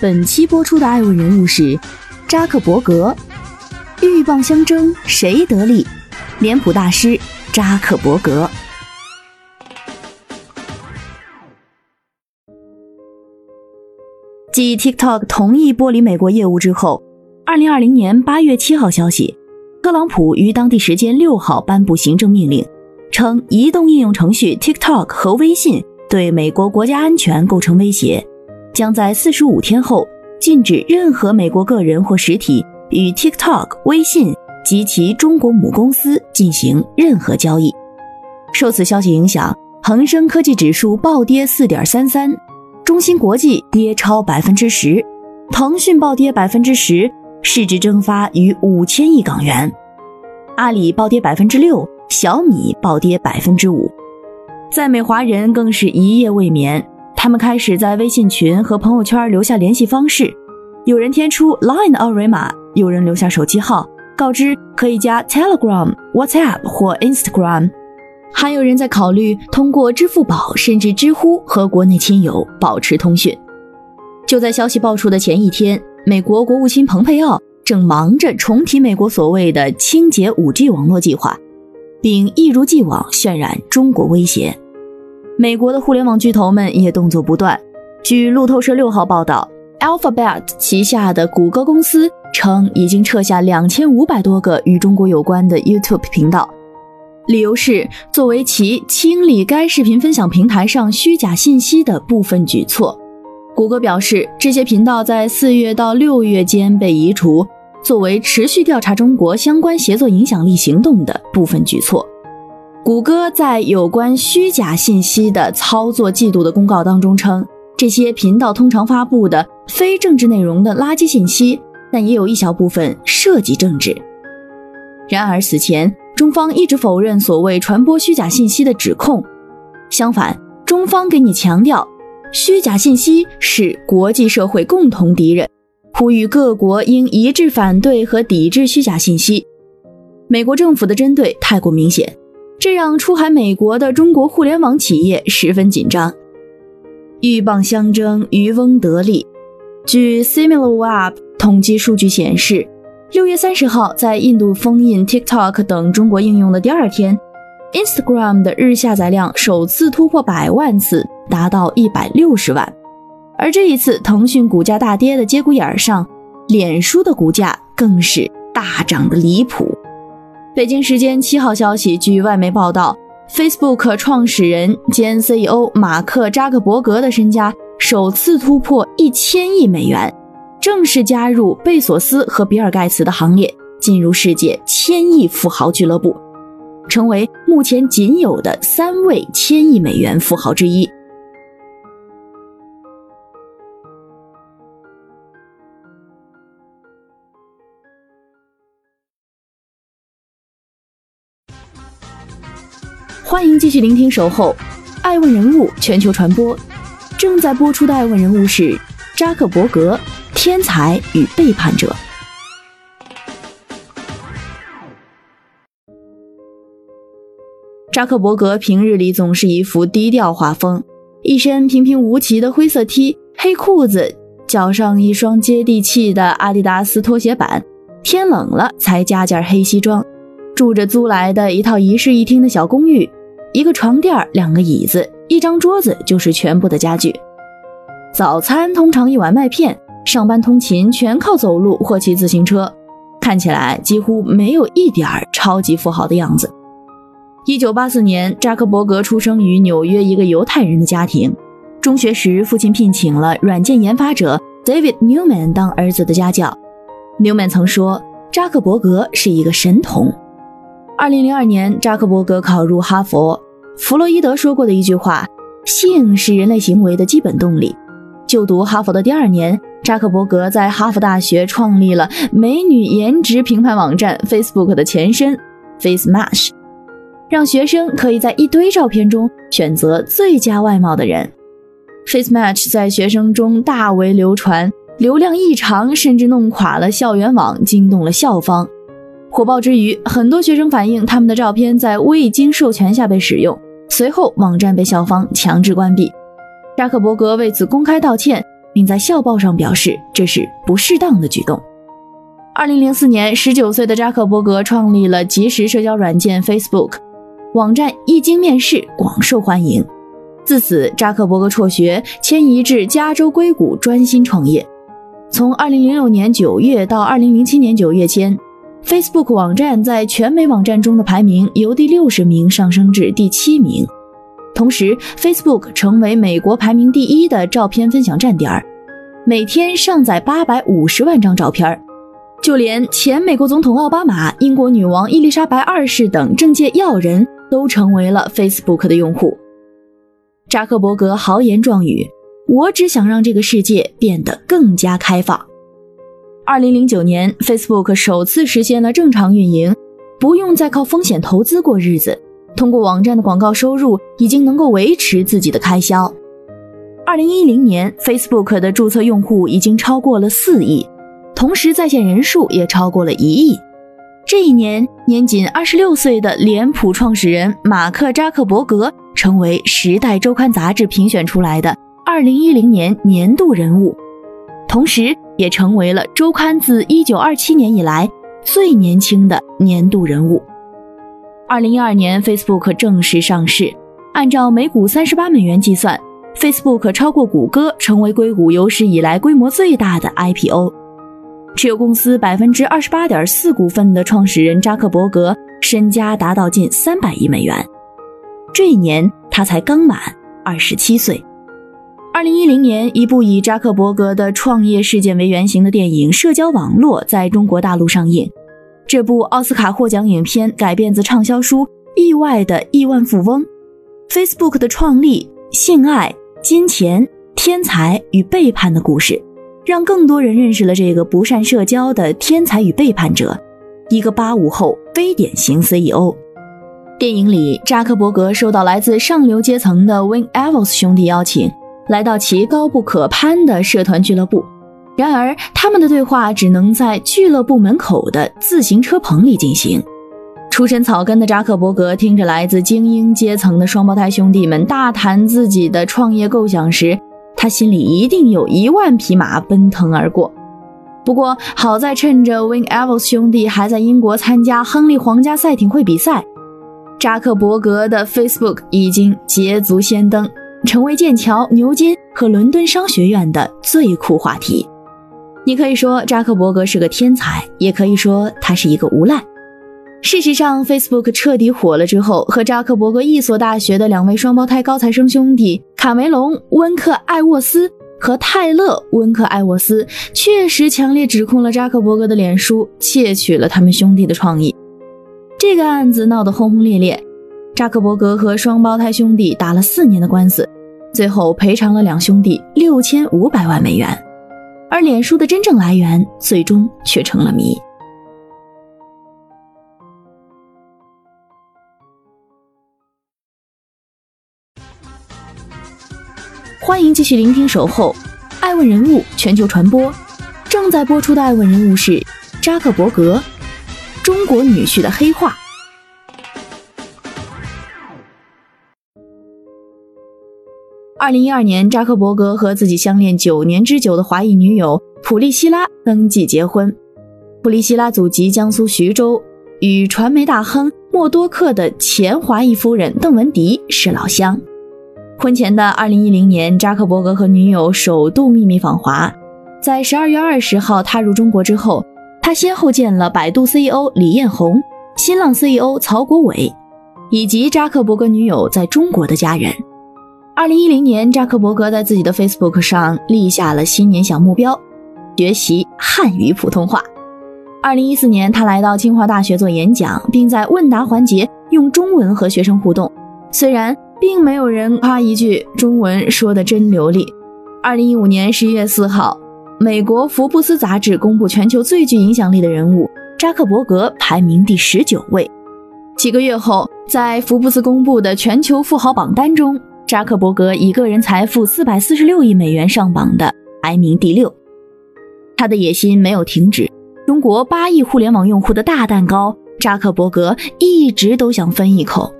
本期播出的爱问人物是扎克伯格，鹬蚌相争，谁得利？脸谱大师扎克伯格。继 TikTok 同意剥离美国业务之后，二零二零年八月七号消息，特朗普于当地时间六号颁布行政命令，称移动应用程序 TikTok 和微信对美国国家安全构成威胁。将在四十五天后禁止任何美国个人或实体与 TikTok、微信及其中国母公司进行任何交易。受此消息影响，恒生科技指数暴跌四点三三，中芯国际跌超百分之十，腾讯暴跌百分之十，市值蒸发逾五千亿港元。阿里暴跌百分之六，小米暴跌百分之五，在美华人更是一夜未眠。他们开始在微信群和朋友圈留下联系方式，有人填出 Line 的二维码，有人留下手机号，告知可以加 Telegram、WhatsApp 或 Instagram，还有人在考虑通过支付宝甚至知乎和国内亲友保持通讯。就在消息爆出的前一天，美国国务卿蓬佩奥正忙着重提美国所谓的清洁 5G 网络计划，并一如既往渲染中国威胁。美国的互联网巨头们也动作不断。据路透社六号报道，Alphabet 旗下的谷歌公司称，已经撤下两千五百多个与中国有关的 YouTube 频道，理由是作为其清理该视频分享平台上虚假信息的部分举措。谷歌表示，这些频道在四月到六月间被移除，作为持续调查中国相关协作影响力行动的部分举措。谷歌在有关虚假信息的操作季度的公告当中称，这些频道通常发布的非政治内容的垃圾信息，但也有一小部分涉及政治。然而，此前中方一直否认所谓传播虚假信息的指控，相反，中方给你强调，虚假信息是国际社会共同敌人，呼吁各国应一致反对和抵制虚假信息。美国政府的针对太过明显。这让出海美国的中国互联网企业十分紧张。鹬蚌相争，渔翁得利。据 SimilarWeb 统计数据显示，六月三十号，在印度封印 TikTok 等中国应用的第二天，Instagram 的日下载量首次突破百万次，达到一百六十万。而这一次，腾讯股价大跌的节骨眼上，脸书的股价更是大涨的离谱。北京时间七号消息，据外媒报道，Facebook 创始人兼 CEO 马克·扎克伯格的身家首次突破一千亿美元，正式加入贝索斯和比尔·盖茨的行列，进入世界千亿富豪俱乐部，成为目前仅有的三位千亿美元富豪之一。欢迎继续聆听《守候》，爱问人物全球传播。正在播出的爱问人物是扎克伯格，天才与背叛者。扎克伯格平日里总是一副低调画风，一身平平无奇的灰色 T、黑裤子，脚上一双接地气的阿迪达斯拖鞋板，天冷了才加件黑西装，住着租来的一套一室一厅的小公寓。一个床垫两个椅子，一张桌子就是全部的家具。早餐通常一碗麦片，上班通勤全靠走路或骑自行车，看起来几乎没有一点儿超级富豪的样子。一九八四年，扎克伯格出生于纽约一个犹太人的家庭。中学时，父亲聘请了软件研发者 David Newman 当儿子的家教。Newman 曾说，扎克伯格是一个神童。二零零二年，扎克伯格考入哈佛。弗洛伊德说过的一句话：“性是人类行为的基本动力。”就读哈佛的第二年，扎克伯格在哈佛大学创立了美女颜值评判网站 Facebook 的前身 FaceMatch，让学生可以在一堆照片中选择最佳外貌的人。FaceMatch 在学生中大为流传，流量异常，甚至弄垮了校园网，惊动了校方。火爆之余，很多学生反映他们的照片在未经授权下被使用，随后网站被校方强制关闭。扎克伯格为此公开道歉。并在校报上表示这是不适当的举动。二零零四年，十九岁的扎克伯格创立了即时社交软件 Facebook，网站一经面世广受欢迎。自此，扎克伯格辍学，迁移至加州硅谷专心创业。从二零零六年九月到二零零七年九月间，Facebook 网站在全美网站中的排名由第六十名上升至第七名。同时，Facebook 成为美国排名第一的照片分享站点儿，每天上载八百五十万张照片儿。就连前美国总统奥巴马、英国女王伊丽莎白二世等政界要人都成为了 Facebook 的用户。扎克伯格豪言壮语：“我只想让这个世界变得更加开放。”二零零九年，Facebook 首次实现了正常运营，不用再靠风险投资过日子。通过网站的广告收入，已经能够维持自己的开销。二零一零年，Facebook 的注册用户已经超过了四亿，同时在线人数也超过了一亿。这一年，年仅二十六岁的脸谱创始人马克扎克伯格成为《时代周刊》杂志评选出来的二零一零年年度人物，同时也成为了周刊自一九二七年以来最年轻的年度人物。二零一二年，Facebook 正式上市。按照每股三十八美元计算，Facebook 超过谷歌，成为硅谷有史以来规模最大的 IPO。持有公司百分之二十八点四股份的创始人扎克伯格，身家达到近三百亿美元。这一年，他才刚满二十七岁。二零一零年，一部以扎克伯格的创业事件为原型的电影《社交网络》在中国大陆上映。这部奥斯卡获奖影片改编自畅销书《意外的亿万富翁》，Facebook 的创立、性爱、金钱、天才与背叛的故事，让更多人认识了这个不善社交的天才与背叛者，一个八五后非典型 CEO。电影里，扎克伯格受到来自上流阶层的 Wayne Evans 兄弟邀请，来到其高不可攀的社团俱乐部。然而，他们的对话只能在俱乐部门口的自行车棚里进行。出身草根的扎克伯格听着来自精英阶层的双胞胎兄弟们大谈自己的创业构想时，他心里一定有一万匹马奔腾而过。不过，好在趁着 Win Evans 兄弟还在英国参加亨利皇家赛艇会比赛，扎克伯格的 Facebook 已经捷足先登，成为剑桥、牛津和伦敦商学院的最酷话题。你可以说扎克伯格是个天才，也可以说他是一个无赖。事实上，Facebook 彻底火了之后，和扎克伯格一所大学的两位双胞胎高材生兄弟卡梅隆·温克艾沃斯和泰勒·温克艾沃斯，确实强烈指控了扎克伯格的脸书窃取了他们兄弟的创意。这个案子闹得轰轰烈烈，扎克伯格和双胞胎兄弟打了四年的官司，最后赔偿了两兄弟六千五百万美元。而脸书的真正来源最终却成了谜。欢迎继续聆听《守候》，爱问人物全球传播，正在播出的爱问人物是扎克伯格，中国女婿的黑话。二零一二年，扎克伯格和自己相恋九年之久的华裔女友普利希拉登记结婚。普利希拉祖籍江苏徐州，与传媒大亨默多克的前华裔夫人邓文迪是老乡。婚前的二零一零年，扎克伯格和女友首度秘密访华。在十二月二十号踏入中国之后，他先后见了百度 CEO 李彦宏、新浪 CEO 曹国伟，以及扎克伯格女友在中国的家人。二零一零年，扎克伯格在自己的 Facebook 上立下了新年小目标：学习汉语普通话。二零一四年，他来到清华大学做演讲，并在问答环节用中文和学生互动。虽然并没有人夸一句中文说的真流利。二零一五年十一月四号，美国福布斯杂志公布全球最具影响力的人物，扎克伯格排名第十九位。几个月后，在福布斯公布的全球富豪榜单中，扎克伯格以个人财富四百四十六亿美元上榜的，排名第六。他的野心没有停止，中国八亿互联网用户的大蛋糕，扎克伯格一直都想分一口。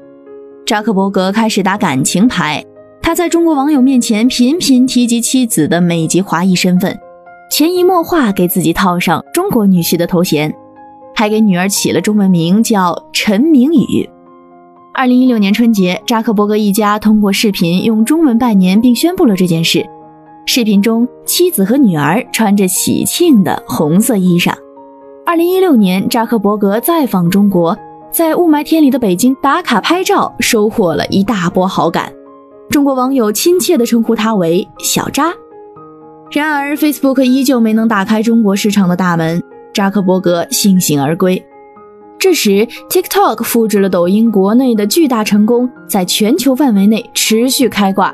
扎克伯格开始打感情牌，他在中国网友面前频频提及妻子的美籍华裔身份，潜移默化给自己套上中国女婿的头衔。还给女儿起了中文名叫陈明宇。二零一六年春节，扎克伯格一家通过视频用中文拜年，并宣布了这件事。视频中，妻子和女儿穿着喜庆的红色衣裳。二零一六年，扎克伯格再访中国，在雾霾天里的北京打卡拍照，收获了一大波好感。中国网友亲切地称呼他为“小扎”。然而，Facebook 依旧没能打开中国市场的大门。扎克伯格悻悻而归。这时，TikTok 复制了抖音国内的巨大成功，在全球范围内持续开挂。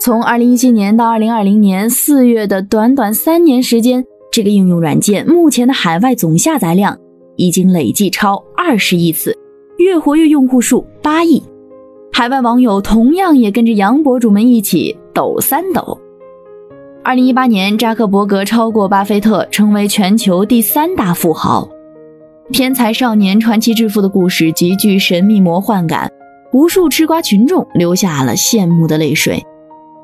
从2017年到2020年4月的短短三年时间，这个应用软件目前的海外总下载量已经累计超二十亿次，月活跃用户数八亿。海外网友同样也跟着洋博主们一起抖三抖。二零一八年，扎克伯格超过巴菲特，成为全球第三大富豪。天才少年传奇致富的故事极具神秘魔幻感，无数吃瓜群众流下了羡慕的泪水。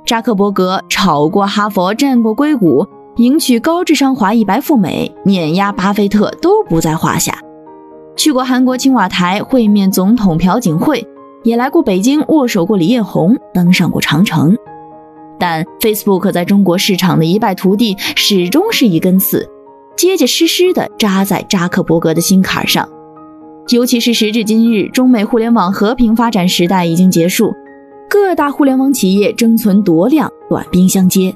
扎克伯格炒过哈佛，战过硅谷，迎娶高智商华裔白富美，碾压巴菲特都不在话下。去过韩国青瓦台会面总统朴槿惠，也来过北京握手过李彦宏，登上过长城。但 Facebook 在中国市场的一败涂地，始终是一根刺，结结实实的扎在扎克伯格的心坎上。尤其是时至今日，中美互联网和平发展时代已经结束，各大互联网企业争存夺量，短兵相接。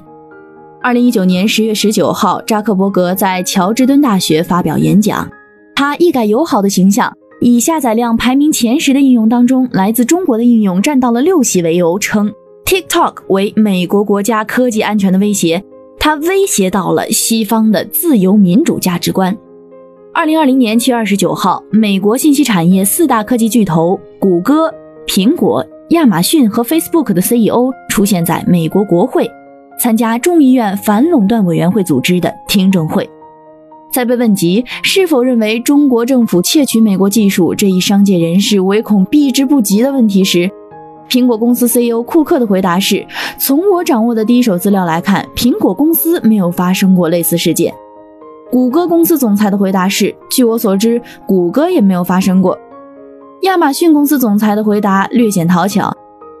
二零一九年十月十九号，扎克伯格在乔治敦大学发表演讲，他一改友好的形象，以下载量排名前十的应用当中来自中国的应用占到了六席为由，称。TikTok 为美国国家科技安全的威胁，它威胁到了西方的自由民主价值观。二零二零年七月二十九号，美国信息产业四大科技巨头谷歌、苹果、亚马逊和 Facebook 的 CEO 出现在美国国会，参加众议院反垄断委员会组织的听证会。在被问及是否认为中国政府窃取美国技术这一商界人士唯恐避之不及的问题时，苹果公司 CEO 库克的回答是：从我掌握的第一手资料来看，苹果公司没有发生过类似事件。谷歌公司总裁的回答是：据我所知，谷歌也没有发生过。亚马逊公司总裁的回答略显讨巧，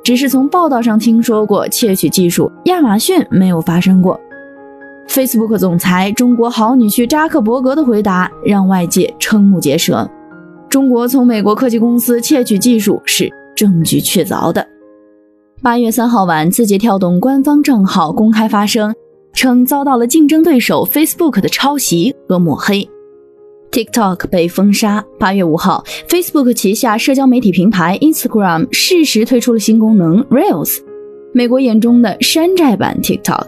只是从报道上听说过窃取技术，亚马逊没有发生过。Facebook 总裁中国好女婿扎克伯格的回答让外界瞠目结舌：中国从美国科技公司窃取技术是。证据确凿的。八月三号晚，字节跳动官方账号公开发声，称遭到了竞争对手 Facebook 的抄袭和抹黑，TikTok 被封杀。八月五号，Facebook 旗下社交媒体平台 Instagram 适时推出了新功能 Reels，美国眼中的山寨版 TikTok。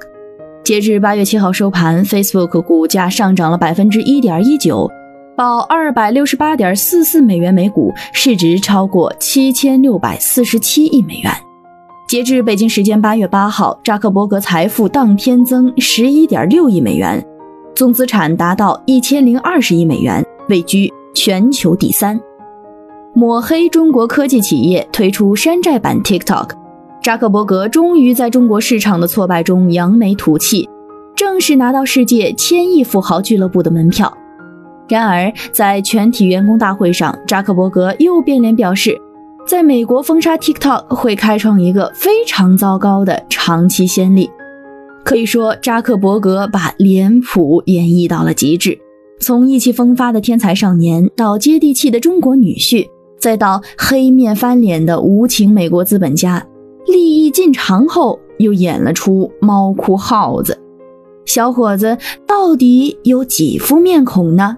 截至八月七号收盘，Facebook 股价上涨了百分之一点一九。报二百六十八点四四美元每股，市值超过七千六百四十七亿美元。截至北京时间八月八号，扎克伯格财富当天增十一点六亿美元，总资产达到一千零二十亿美元，位居全球第三。抹黑中国科技企业推出山寨版 TikTok，扎克伯格终于在中国市场的挫败中扬眉吐气，正式拿到世界千亿富豪俱乐部的门票。然而，在全体员工大会上，扎克伯格又变脸表示，在美国封杀 TikTok 会开创一个非常糟糕的长期先例。可以说，扎克伯格把脸谱演绎到了极致，从意气风发的天才少年，到接地气的中国女婿，再到黑面翻脸的无情美国资本家，利益进场后又演了出猫哭耗子。小伙子到底有几副面孔呢？